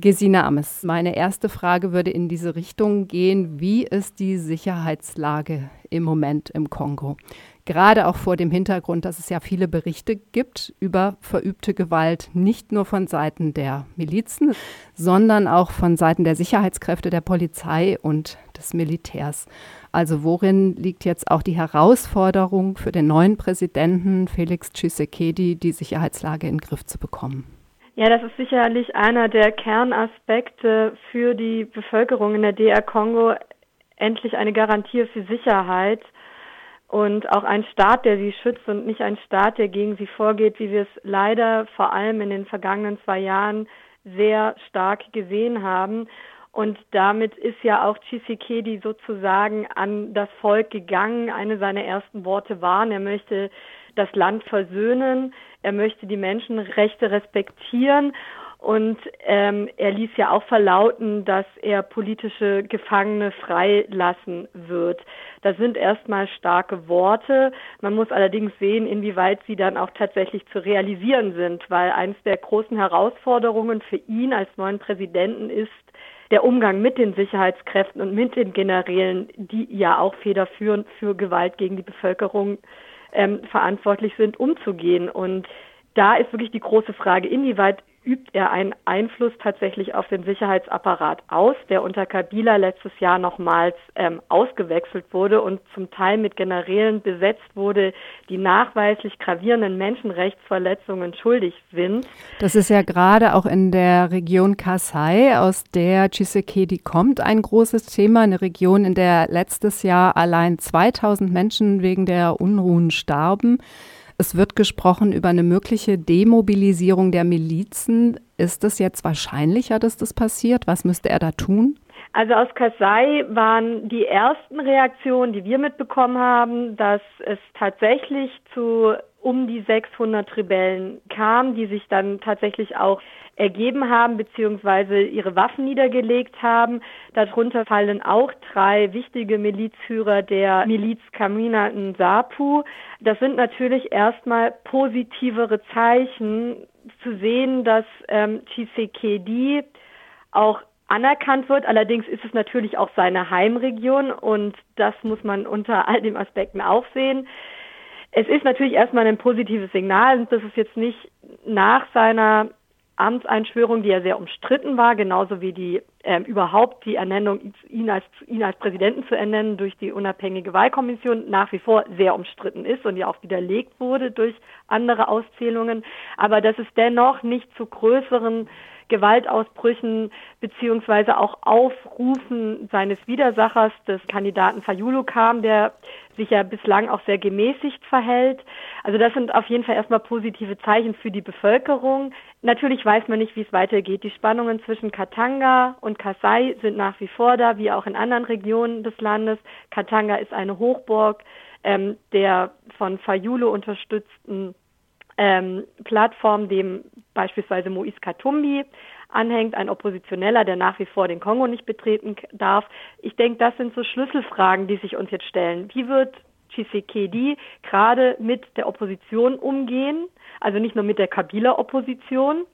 Gesine Ames, meine erste Frage würde in diese Richtung gehen. Wie ist die Sicherheitslage im Moment im Kongo? Gerade auch vor dem Hintergrund, dass es ja viele Berichte gibt über verübte Gewalt, nicht nur von Seiten der Milizen, sondern auch von Seiten der Sicherheitskräfte, der Polizei und des Militärs. Also worin liegt jetzt auch die Herausforderung für den neuen Präsidenten Felix Tshisekedi, die Sicherheitslage in den Griff zu bekommen? Ja, das ist sicherlich einer der Kernaspekte für die Bevölkerung in der DR Kongo, endlich eine Garantie für Sicherheit und auch ein Staat, der sie schützt und nicht ein Staat, der gegen sie vorgeht, wie wir es leider vor allem in den vergangenen zwei Jahren sehr stark gesehen haben. Und damit ist ja auch Tshisekedi sozusagen an das Volk gegangen. Eine seiner ersten Worte waren, er möchte das Land versöhnen, er möchte die Menschenrechte respektieren und ähm, er ließ ja auch verlauten, dass er politische Gefangene freilassen wird. Das sind erstmal starke Worte. Man muss allerdings sehen, inwieweit sie dann auch tatsächlich zu realisieren sind, weil eines der großen Herausforderungen für ihn als neuen Präsidenten ist, der Umgang mit den Sicherheitskräften und mit den Generälen, die ja auch federführend für Gewalt gegen die Bevölkerung ähm, verantwortlich sind, umzugehen. Und da ist wirklich die große Frage, inwieweit übt er einen Einfluss tatsächlich auf den Sicherheitsapparat aus, der unter Kabila letztes Jahr nochmals ähm, ausgewechselt wurde und zum Teil mit Generälen besetzt wurde, die nachweislich gravierenden Menschenrechtsverletzungen schuldig sind. Das ist ja gerade auch in der Region Kasai, aus der Chisekedi kommt, ein großes Thema. Eine Region, in der letztes Jahr allein 2000 Menschen wegen der Unruhen starben. Es wird gesprochen über eine mögliche Demobilisierung der Milizen. Ist es jetzt wahrscheinlicher, dass das passiert? Was müsste er da tun? Also aus Kasai waren die ersten Reaktionen, die wir mitbekommen haben, dass es tatsächlich zu um die 600 Rebellen kam, die sich dann tatsächlich auch ergeben haben beziehungsweise ihre Waffen niedergelegt haben. Darunter fallen auch drei wichtige Milizführer der Miliz Kamina Nsapu. Das sind natürlich erstmal positivere Zeichen zu sehen, dass ähm, Tshisekedi auch anerkannt wird. Allerdings ist es natürlich auch seine Heimregion und das muss man unter all den Aspekten auch sehen. Es ist natürlich erstmal ein positives Signal, dass es jetzt nicht nach seiner Amtseinschwörung, die ja sehr umstritten war, genauso wie die ähm, überhaupt die Ernennung, ihn als, ihn als Präsidenten zu ernennen durch die unabhängige Wahlkommission nach wie vor sehr umstritten ist und ja auch widerlegt wurde durch andere Auszählungen, aber dass es dennoch nicht zu größeren Gewaltausbrüchen beziehungsweise auch Aufrufen seines Widersachers, des Kandidaten Fayulu kam, der sich ja bislang auch sehr gemäßigt verhält. Also das sind auf jeden Fall erstmal positive Zeichen für die Bevölkerung. Natürlich weiß man nicht, wie es weitergeht. Die Spannungen zwischen Katanga und Kasai sind nach wie vor da, wie auch in anderen Regionen des Landes. Katanga ist eine Hochburg ähm, der von Fayulu unterstützten ähm, Plattform, dem beispielsweise Moise Katumbi anhängt, ein Oppositioneller, der nach wie vor den Kongo nicht betreten darf. Ich denke, das sind so Schlüsselfragen, die sich uns jetzt stellen. Wie wird Tshisekedi gerade mit der Opposition umgehen? Also nicht nur mit der Kabila-Opposition,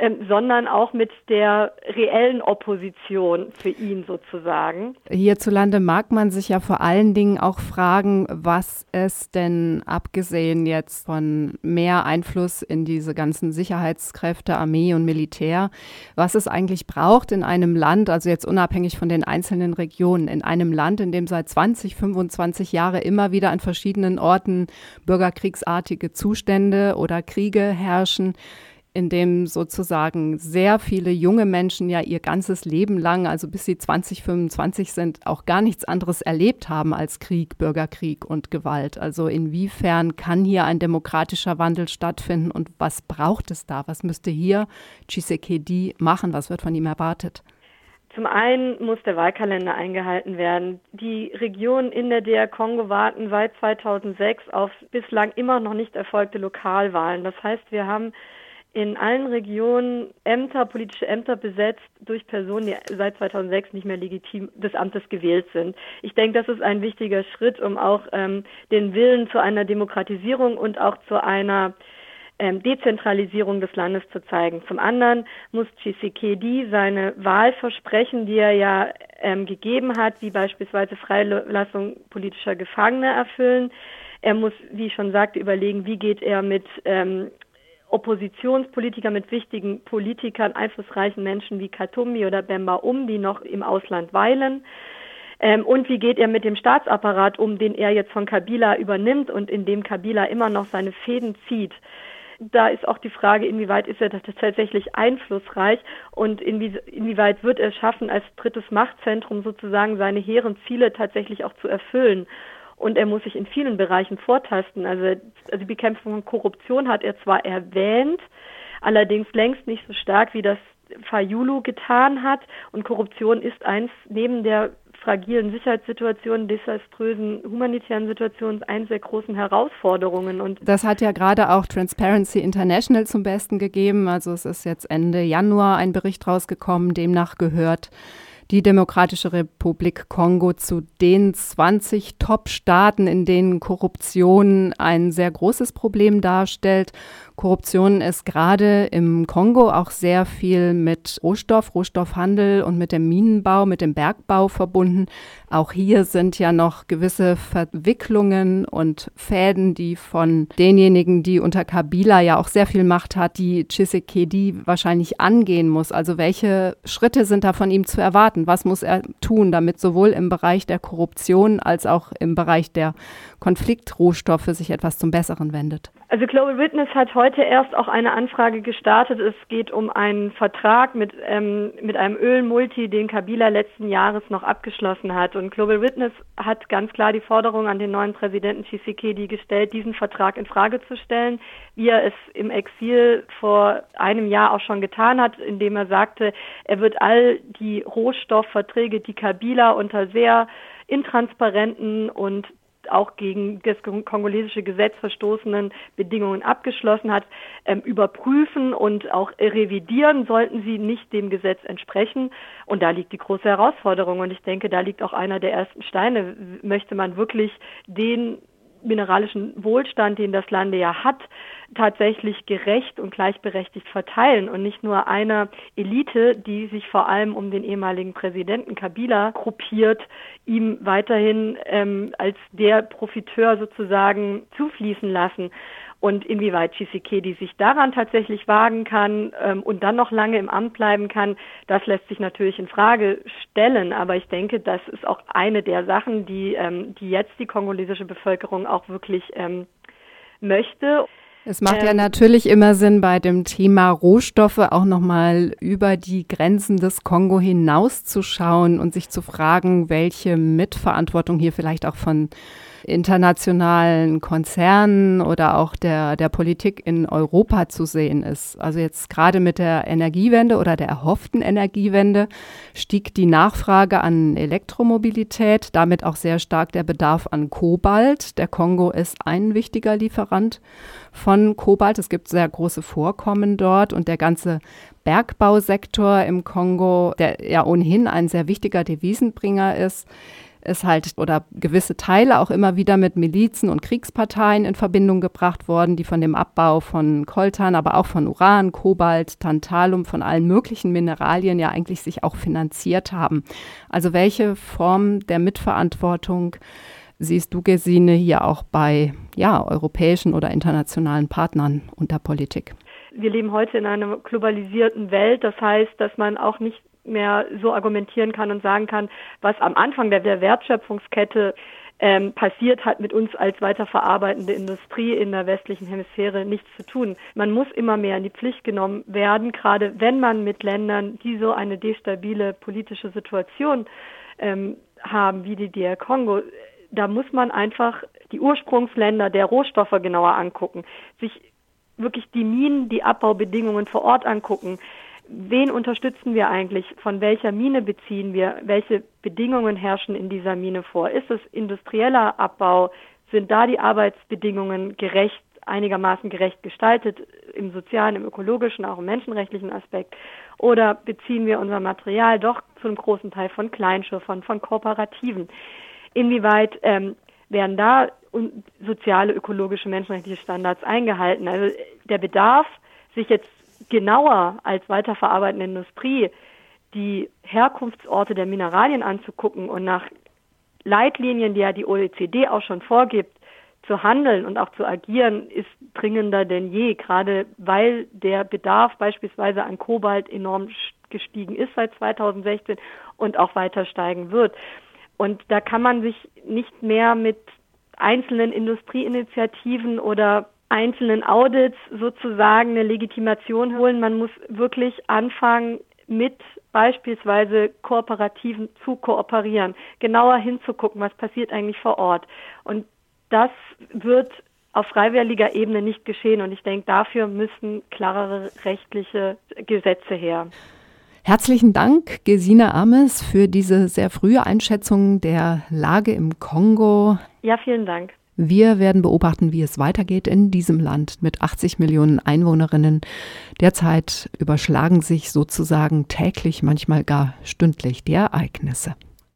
ähm, sondern auch mit der reellen Opposition für ihn sozusagen. Hierzulande mag man sich ja vor allen Dingen auch fragen, was es denn abgesehen jetzt von mehr Einfluss in diese ganzen Sicherheitskräfte, Armee und Militär, was es eigentlich braucht in einem Land, also jetzt unabhängig von den einzelnen Regionen, in einem Land, in dem seit 20, 25 Jahren immer wieder an verschiedenen Orten bürgerkriegsartige Zustände oder Kriege herrschen in dem sozusagen sehr viele junge Menschen ja ihr ganzes Leben lang, also bis sie 20, 25 sind, auch gar nichts anderes erlebt haben als Krieg, Bürgerkrieg und Gewalt. Also inwiefern kann hier ein demokratischer Wandel stattfinden und was braucht es da? Was müsste hier Tshisekedi machen? Was wird von ihm erwartet? Zum einen muss der Wahlkalender eingehalten werden. Die Regionen in der DR Kongo warten seit 2006 auf bislang immer noch nicht erfolgte Lokalwahlen. Das heißt, wir haben in allen Regionen Ämter, politische Ämter besetzt durch Personen, die seit 2006 nicht mehr legitim des Amtes gewählt sind. Ich denke, das ist ein wichtiger Schritt, um auch ähm, den Willen zu einer Demokratisierung und auch zu einer ähm, Dezentralisierung des Landes zu zeigen. Zum anderen muss Tshisekedi seine Wahlversprechen, die er ja ähm, gegeben hat, wie beispielsweise Freilassung politischer Gefangener erfüllen. Er muss, wie ich schon sagte, überlegen, wie geht er mit ähm, Oppositionspolitikern, mit wichtigen Politikern, einflussreichen Menschen wie Katumbi oder Bemba um, die noch im Ausland weilen. Ähm, und wie geht er mit dem Staatsapparat um, den er jetzt von Kabila übernimmt und in dem Kabila immer noch seine Fäden zieht? Da ist auch die Frage, inwieweit ist er tatsächlich einflussreich und inwie, inwieweit wird er schaffen, als drittes Machtzentrum sozusagen seine hehren Ziele tatsächlich auch zu erfüllen. Und er muss sich in vielen Bereichen vortasten. Also, also die Bekämpfung von Korruption hat er zwar erwähnt, allerdings längst nicht so stark, wie das Fayulu getan hat. Und Korruption ist eins neben der fragilen Sicherheitssituationen, desaströsen humanitären Situationen eines der großen Herausforderungen. Und das hat ja gerade auch Transparency International zum Besten gegeben. Also es ist jetzt Ende Januar ein Bericht rausgekommen, demnach gehört die Demokratische Republik Kongo zu den 20 Top-Staaten, in denen Korruption ein sehr großes Problem darstellt. Korruption ist gerade im Kongo auch sehr viel mit Rohstoff, Rohstoffhandel und mit dem Minenbau, mit dem Bergbau verbunden. Auch hier sind ja noch gewisse Verwicklungen und Fäden, die von denjenigen, die unter Kabila ja auch sehr viel Macht hat, die Chisekedi wahrscheinlich angehen muss. Also welche Schritte sind da von ihm zu erwarten? Was muss er tun, damit sowohl im Bereich der Korruption als auch im Bereich der Konfliktrohstoffe sich etwas zum Besseren wendet? Also Global Witness hat heute erst auch eine Anfrage gestartet. Es geht um einen Vertrag mit, ähm, mit einem Ölmulti, den Kabila letzten Jahres noch abgeschlossen hat. Und Global Witness hat ganz klar die Forderung an den neuen Präsidenten Tshisekedi gestellt, diesen Vertrag in Frage zu stellen, wie er es im Exil vor einem Jahr auch schon getan hat, indem er sagte, er wird all die Rohstoffverträge, die Kabila unter sehr intransparenten und auch gegen das kongolesische Gesetz verstoßenen Bedingungen abgeschlossen hat, ähm, überprüfen und auch revidieren, sollten sie nicht dem Gesetz entsprechen. Und da liegt die große Herausforderung. Und ich denke, da liegt auch einer der ersten Steine. Möchte man wirklich den mineralischen Wohlstand, den das Land ja hat, tatsächlich gerecht und gleichberechtigt verteilen. Und nicht nur einer Elite, die sich vor allem um den ehemaligen Präsidenten Kabila gruppiert, ihm weiterhin ähm, als der Profiteur sozusagen zufließen lassen und inwieweit Tshisekedi sich daran tatsächlich wagen kann ähm, und dann noch lange im Amt bleiben kann, das lässt sich natürlich in Frage stellen. Aber ich denke, das ist auch eine der Sachen, die, ähm, die jetzt die kongolesische Bevölkerung auch wirklich ähm, möchte. Es macht ja ähm, natürlich immer Sinn, bei dem Thema Rohstoffe auch nochmal über die Grenzen des Kongo hinauszuschauen und sich zu fragen, welche Mitverantwortung hier vielleicht auch von internationalen Konzernen oder auch der, der Politik in Europa zu sehen ist. Also jetzt gerade mit der Energiewende oder der erhofften Energiewende stieg die Nachfrage an Elektromobilität, damit auch sehr stark der Bedarf an Kobalt. Der Kongo ist ein wichtiger Lieferant von Kobalt. Es gibt sehr große Vorkommen dort und der ganze Bergbausektor im Kongo, der ja ohnehin ein sehr wichtiger Devisenbringer ist, ist halt oder gewisse Teile auch immer wieder mit Milizen und Kriegsparteien in Verbindung gebracht worden, die von dem Abbau von Koltan, aber auch von Uran, Kobalt, Tantalum, von allen möglichen Mineralien ja eigentlich sich auch finanziert haben. Also welche Form der Mitverantwortung siehst du, Gesine, hier auch bei ja, europäischen oder internationalen Partnern und der Politik? Wir leben heute in einer globalisierten Welt. Das heißt, dass man auch nicht mehr so argumentieren kann und sagen kann, was am Anfang der, der Wertschöpfungskette ähm, passiert, hat mit uns als weiterverarbeitende Industrie in der westlichen Hemisphäre nichts zu tun. Man muss immer mehr in die Pflicht genommen werden, gerade wenn man mit Ländern, die so eine destabile politische Situation ähm, haben, wie die DR Kongo, da muss man einfach die Ursprungsländer der Rohstoffe genauer angucken, sich wirklich die Minen, die Abbaubedingungen vor Ort angucken, wen unterstützen wir eigentlich? Von welcher Mine beziehen wir? Welche Bedingungen herrschen in dieser Mine vor? Ist es industrieller Abbau? Sind da die Arbeitsbedingungen gerecht, einigermaßen gerecht gestaltet im sozialen, im ökologischen, auch im menschenrechtlichen Aspekt? Oder beziehen wir unser Material doch zu einem großen Teil von Kleinschiffern, von Kooperativen? Inwieweit ähm, werden da soziale, ökologische, menschenrechtliche Standards eingehalten. Also der Bedarf, sich jetzt genauer als weiterverarbeitende Industrie die Herkunftsorte der Mineralien anzugucken und nach Leitlinien, die ja die OECD auch schon vorgibt, zu handeln und auch zu agieren, ist dringender denn je, gerade weil der Bedarf beispielsweise an Kobalt enorm gestiegen ist seit 2016 und auch weiter steigen wird. Und da kann man sich nicht mehr mit einzelnen Industrieinitiativen oder einzelnen Audits sozusagen eine Legitimation holen. Man muss wirklich anfangen, mit beispielsweise Kooperativen zu kooperieren, genauer hinzugucken, was passiert eigentlich vor Ort. Und das wird auf freiwilliger Ebene nicht geschehen. Und ich denke, dafür müssen klarere rechtliche Gesetze her. Herzlichen Dank, Gesine Ames, für diese sehr frühe Einschätzung der Lage im Kongo. Ja, vielen Dank. Wir werden beobachten, wie es weitergeht in diesem Land mit 80 Millionen Einwohnerinnen. Derzeit überschlagen sich sozusagen täglich, manchmal gar stündlich die Ereignisse.